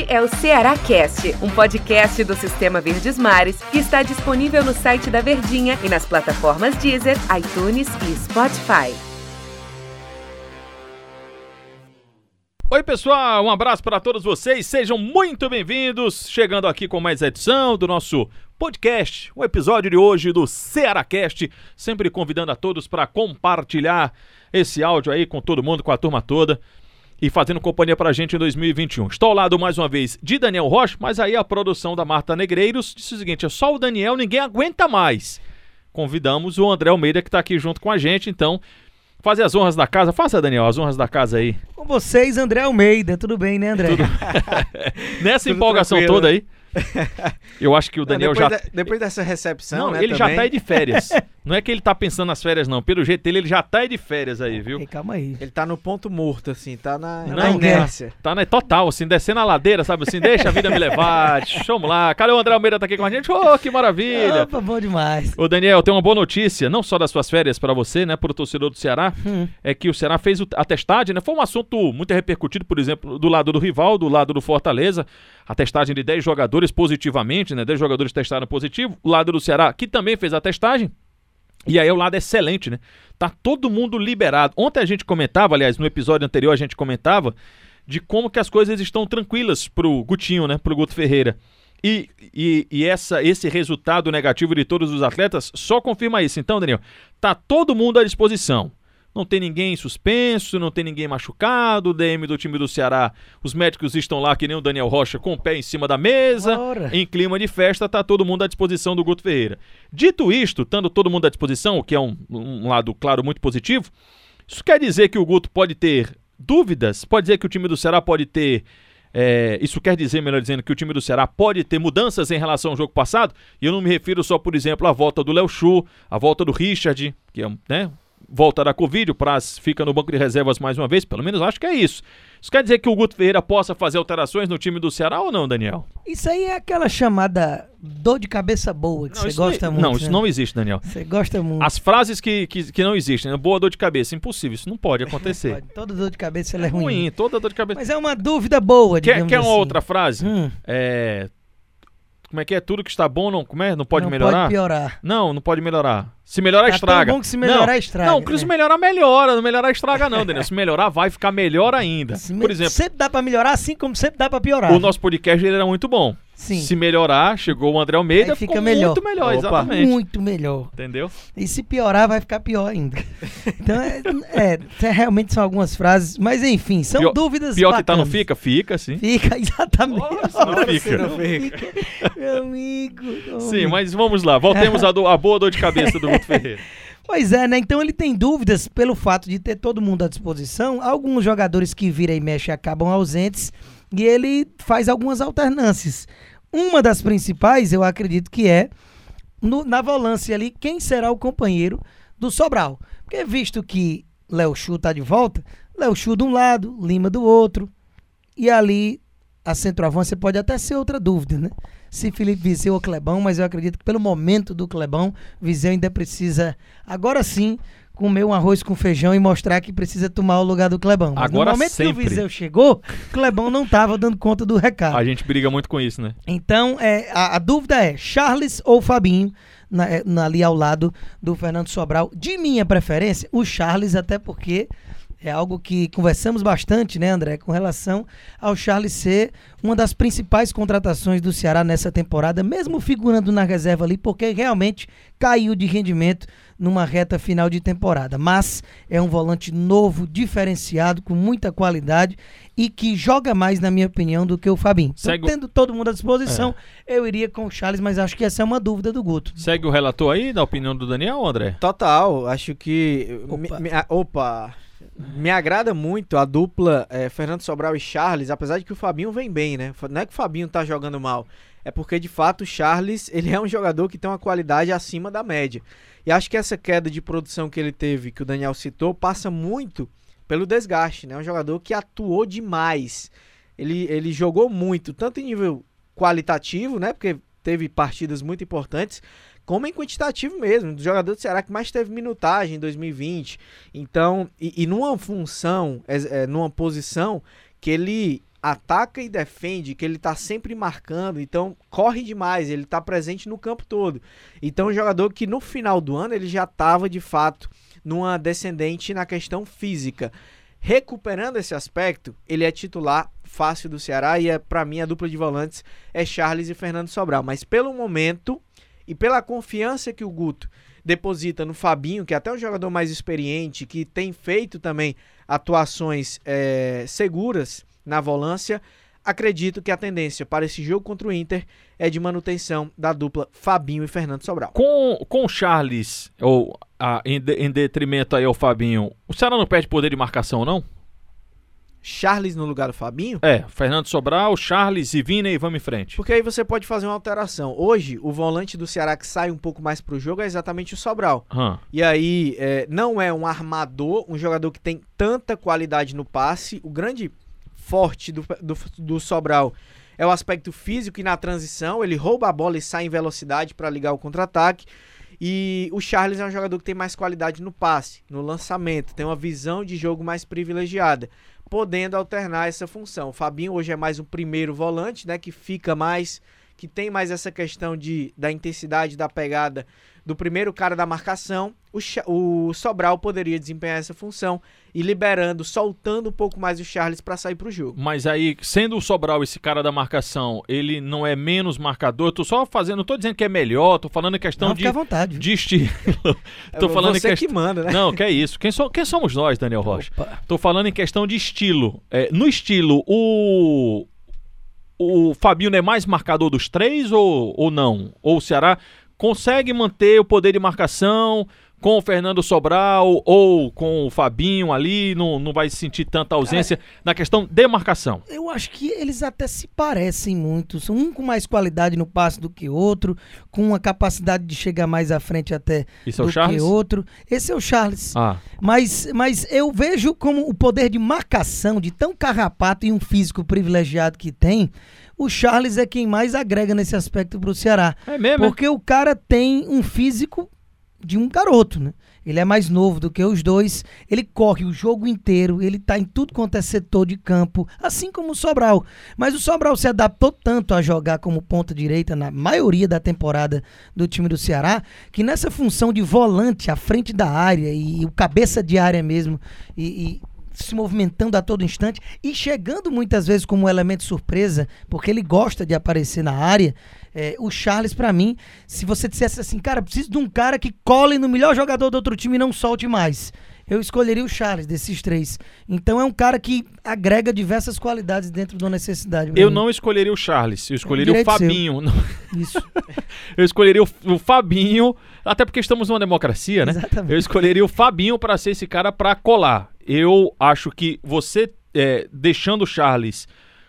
Este é o Ceará Cast, um podcast do Sistema Verdes Mares que está disponível no site da Verdinha e nas plataformas Deezer, iTunes e Spotify. Oi, pessoal, um abraço para todos vocês, sejam muito bem-vindos. Chegando aqui com mais edição do nosso podcast, o episódio de hoje do Cearacast, sempre convidando a todos para compartilhar esse áudio aí com todo mundo, com a turma toda e fazendo companhia para a gente em 2021. Estou ao lado mais uma vez de Daniel Rocha, mas aí a produção da Marta Negreiros disse o seguinte: é só o Daniel, ninguém aguenta mais. Convidamos o André Almeida que está aqui junto com a gente, então fazer as honras da casa. Faça, Daniel, as honras da casa aí. Com vocês, André Almeida. Tudo bem, né, André? Tudo... Nessa Tudo empolgação tranquilo. toda aí. Eu acho que o Daniel depois, já. de- depois dessa recepção, Não, né, ele já também, tá aí de férias. não é que ele tá pensando nas férias, não. Pelo jeito dele, ele já tá aí de férias aí, viu? Ei, calma aí. Ele tá no ponto morto, assim, tá na, Não, na inércia. Tá né, total, assim, descendo a ladeira, sabe assim? Deixa a vida me levar. Vamos lá. Cadê o André Almeida tá aqui com a gente? Ô, que maravilha. Opa, bom demais. Ô Daniel, tem uma boa notícia, não só das suas férias pra você, né, pro torcedor do Ceará, Hum. é que o Ceará fez a testagem, né? Foi um assunto muito repercutido, por exemplo, do lado do rival, do lado do Fortaleza, a testagem de 10 jogadores positivamente, né? 10 jogadores testaram positivo, o lado do Ceará, que também fez a testagem. E aí o lado excelente, né? Tá todo mundo liberado. Ontem a gente comentava, aliás, no episódio anterior a gente comentava de como que as coisas estão tranquilas pro Gutinho, né? Pro Guto Ferreira. E, e, e essa, esse resultado negativo de todos os atletas só confirma isso. Então, Daniel, tá todo mundo à disposição. Não tem ninguém suspenso, não tem ninguém machucado. O DM do time do Ceará, os médicos estão lá, que nem o Daniel Rocha, com o pé em cima da mesa. Ora. Em clima de festa, tá todo mundo à disposição do Guto Ferreira. Dito isto, estando todo mundo à disposição, o que é um, um lado, claro, muito positivo, isso quer dizer que o Guto pode ter dúvidas? Pode dizer que o time do Ceará pode ter. é, isso quer dizer, melhor dizendo, que o time do Ceará pode ter mudanças em relação ao jogo passado? E eu não me refiro só, por exemplo, à volta do Léo Chu, à volta do Richard, que é, um, né? Volta da Covid, o Praz fica no banco de reservas mais uma vez, pelo menos acho que é isso. Isso quer dizer que o Guto Ferreira possa fazer alterações no time do Ceará ou não, Daniel? Isso aí é aquela chamada dor de cabeça boa que você isso gosta não, muito. Não, isso né? não existe, Daniel. Você gosta muito. As frases que, que, que não existem, né? boa dor de cabeça, impossível, isso não pode acontecer. Pode, Toda dor de cabeça ela é ruim. ruim, toda dor de cabeça. Mas é uma dúvida boa, Quer, digamos quer uma assim. outra frase? Hum, É. Como é que é? Tudo que está bom não, como é? não pode não melhorar? pode piorar. Não, não pode melhorar. Se melhorar, Tá tão estraga. bom que se melhorar, não, estraga, Não, que se né? melhorar, melhora. Não melhorar, estraga, não, Daniel. Se melhorar, vai ficar melhor ainda. Se me- Por exemplo, Sempre dá pra melhorar, assim como sempre dá pra piorar. o nosso podcast ele era muito bom. Sim. Se melhorar, chegou o André Almeida, Aí fica ficou melhor. muito melhor, Opa. exatamente. Muito melhor. Entendeu? E se piorar, vai ficar pior ainda. Então, é, é, é, realmente são algumas frases, mas enfim, são Pior- dúvidas Pior que tá, não bacanas. fica? Fica, sim. Fica, exatamente. Ora, não fica. Não fica. Meu amigo. meu Sim, amigo. mas vamos lá. Voltemos à, do- à boa dor de cabeça do Ferreira. Pois é, né? Então ele tem dúvidas pelo fato de ter todo mundo à disposição. Alguns jogadores que vira e mexe acabam ausentes e ele faz algumas alternâncias. Uma das principais, eu acredito que é no- na volância ali, quem será o companheiro do Sobral. Porque visto que Léo Chu tá de volta, Léo Chu de um lado, Lima do outro, e ali a centroavância pode até ser outra dúvida, né? Se Felipe Viseu ou Clebão, mas eu acredito que pelo momento do Clebão, Viseu ainda precisa, agora sim, comer um arroz com feijão e mostrar que precisa tomar o lugar do Clebão. Mas Agora no momento sempre. que o Viseu chegou, Clebão não estava dando conta do recado. A gente briga muito com isso, né? Então, é, a, a dúvida é Charles ou Fabinho, na- é, na- ali ao lado do Fernando Sobral. De minha preferência, o Charles, até porque é algo que conversamos bastante, né, André, com relação ao Charles ser uma das principais contratações do Ceará nessa temporada, mesmo figurando na reserva ali, porque realmente caiu de rendimento numa reta final de temporada. Mas é um volante novo, diferenciado, com muita qualidade e que joga mais, na minha opinião, do que o Fabinho. Então, Segue o- tendo todo mundo à disposição, eu iria com o Charles, mas acho que essa é uma dúvida do Guto. Segue o relator aí, da opinião do Daniel, André? Total, acho que. Opa. Me, me- a- opa. Me agrada muito a dupla eh, Fernando Sobral e Charles, apesar de que o Fabinho vem bem, né? Não é que o Fabinho tá jogando mal, é porque de fato o Charles ele é um jogador que tem uma qualidade acima da média. E acho que essa queda de produção que ele teve, que o Daniel citou, passa muito pelo desgaste, né? É um jogador que atuou demais. Ele, ele jogou muito, tanto em nível qualitativo, né? Porque teve partidas muito importantes, como em quantitativo mesmo, do jogador do Ceará que mais teve minutagem em 2020. Então, e, e numa função, é, é, numa posição que ele ataca e defende, que ele tá sempre marcando, então corre demais, ele tá presente no campo todo. Então, um jogador que no final do ano ele já tava de fato numa descendente na questão física. Recuperando esse aspecto, ele é titular fácil do Ceará e é para mim a dupla de volantes é Charles e Fernando Sobral, mas pelo momento e pela confiança que o Guto deposita no Fabinho, que é até um jogador mais experiente, que tem feito também atuações é, seguras na volância, acredito que a tendência para esse jogo contra o Inter é de manutenção da dupla Fabinho e Fernando Sobral. Com, com o Charles, ou a, em, de, em detrimento aí ao Fabinho, o Ceará não perde poder de marcação, não? Charles no lugar do Fabinho? É, Fernando Sobral, Charles e Vina e vamos em frente. Porque aí você pode fazer uma alteração. Hoje, o volante do Ceará que sai um pouco mais pro jogo é exatamente o Sobral. Hum. E aí, é, não é um armador, um jogador que tem tanta qualidade no passe. O grande forte do, do, do Sobral é o aspecto físico e na transição. Ele rouba a bola e sai em velocidade para ligar o contra-ataque. E o Charles é um jogador que tem mais qualidade no passe, no lançamento, tem uma visão de jogo mais privilegiada podendo alternar essa função. O Fabinho hoje é mais um primeiro volante, né, que fica mais que tem mais essa questão de, da intensidade da pegada do primeiro cara da marcação, o, o Sobral poderia desempenhar essa função e liberando, soltando um pouco mais o Charles para sair para o jogo. Mas aí, sendo o Sobral esse cara da marcação, ele não é menos marcador? Eu tô só fazendo, não tô dizendo que é melhor, tô falando em questão Não, de, fica à vontade. de estilo. tô falando em Você questão. que manda, né? Não, que é isso. Quem, so... Quem somos nós, Daniel Rocha? Opa. Tô falando em questão de estilo. É, no estilo, o. O Fabinho é mais marcador dos três ou, ou não? Ou o Ceará consegue manter o poder de marcação com o Fernando Sobral ou com o Fabinho ali? Não, não vai sentir tanta ausência na questão de marcação. Eu acho que eles até se parecem muito. Um com mais qualidade no passe do que outro, com uma capacidade de chegar mais à frente até Isso é do o Charles? que outro. Esse é o Charles. Ah, Mas, mas eu vejo como o poder de marcação de tão carrapato e um físico privilegiado que tem, o Charles é quem mais agrega nesse aspecto pro Ceará. é mesmo? é? Porque o cara tem um físico de um garoto, né? Ele é mais novo do que os dois, ele corre o jogo inteiro, ele tá em tudo quanto é setor de campo, assim como o Sobral. Mas o Sobral se adaptou tanto a jogar como ponta direita na maioria da temporada do time do Ceará, que nessa função de volante à frente da área e, o cabeça de área mesmo, e, e se movimentando a todo instante e chegando muitas vezes como um elemento surpresa, porque ele gosta de aparecer na área. É, o Charles, pra mim, se você dissesse assim, cara, preciso de um cara que cole no melhor jogador do outro time e não solte mais. Eu escolheria o Charles desses três. Então é um cara que agrega diversas qualidades dentro da necessidade. Eu mim. não escolheria o Charles, eu escolheria o direito seu. Fabinho. Isso, Eu escolheria o, o Fabinho, até porque estamos numa democracia, né? exatamente. Eu escolheria o Fabinho para ser esse cara para colar. Eu acho que você é, deixando o Charles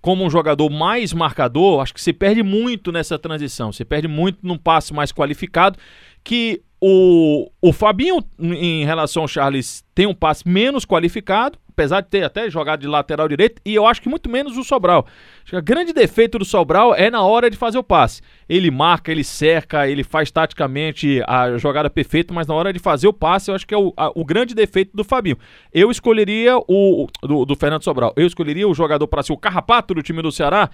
como um jogador mais marcador, acho que você perde muito nessa transição. Você perde muito num passe mais qualificado. Que o, o Fabinho, em relação ao Charles, tem um passe menos qualificado, apesar de ter até jogado de lateral direito, e eu acho que muito menos o Sobral. Acho que o grande defeito do Sobral é na hora de fazer o passe. Ele marca, ele cerca, ele faz taticamente a jogada perfeita, mas na hora de fazer o passe, eu acho que é o, a- o grande defeito do Fabinho. Eu escolheria o. Do, do Fernando Sobral. Eu escolheria o jogador para ser o carrapato do time do Ceará.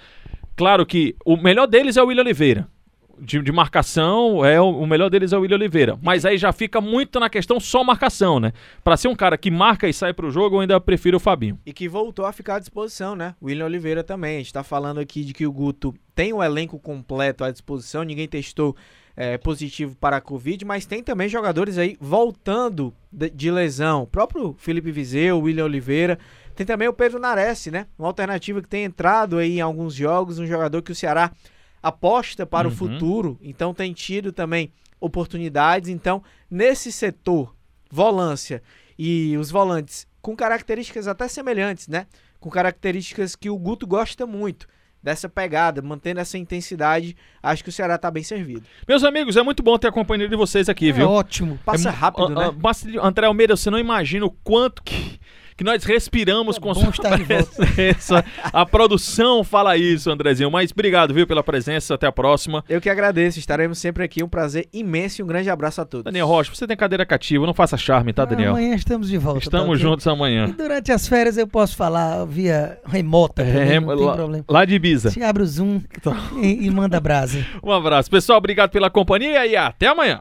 Claro que o melhor deles é o William Oliveira. De, de marcação, é o, o melhor deles é o William Oliveira. Mas aí já fica muito na questão só marcação, né? Pra ser um cara que marca e sai pro jogo, eu ainda prefiro o Fabinho. E que voltou a ficar à disposição, né? William Oliveira também. A gente tá falando aqui de que o Guto tem o elenco completo à disposição, ninguém testou é, positivo para a Covid, mas tem também jogadores aí voltando de, de lesão. O próprio Felipe Vizeu, William Oliveira. Tem também o Pedro Nares, né? Uma alternativa que tem entrado aí em alguns jogos, um jogador que o Ceará aposta para Uhum. o futuro, então tem tido também oportunidades. Então, nesse setor, volância e os volantes com características até semelhantes, né? Com características que o Guto gosta muito. Dessa pegada, mantendo essa intensidade, acho que o Ceará tá bem servido. Meus amigos, é muito bom ter a companhia de vocês aqui, É viu? ótimo. Passa É, rápido, ah, né? basta- André Almeida, você não imagina o quanto que, que nós respiramos É com sua estar de volta. presença. A produção fala isso, Andrezinho. Mas obrigado, viu, pela presença. Até a próxima. Eu que agradeço, estaremos sempre aqui. Um prazer imenso e um grande abraço a todos. Daniel Rocha, você tem cadeira cativa, não faça charme, tá, Daniel? Amanhã estamos de volta. tá Estamos ok? juntos E amanhã. durante as férias eu posso falar via remota, também, É, não tem lá, problema. lá de Ibiza. Você abre o Zoom e, e manda brasa. Um abraço. Pessoal, obrigado pela companhia e até amanhã.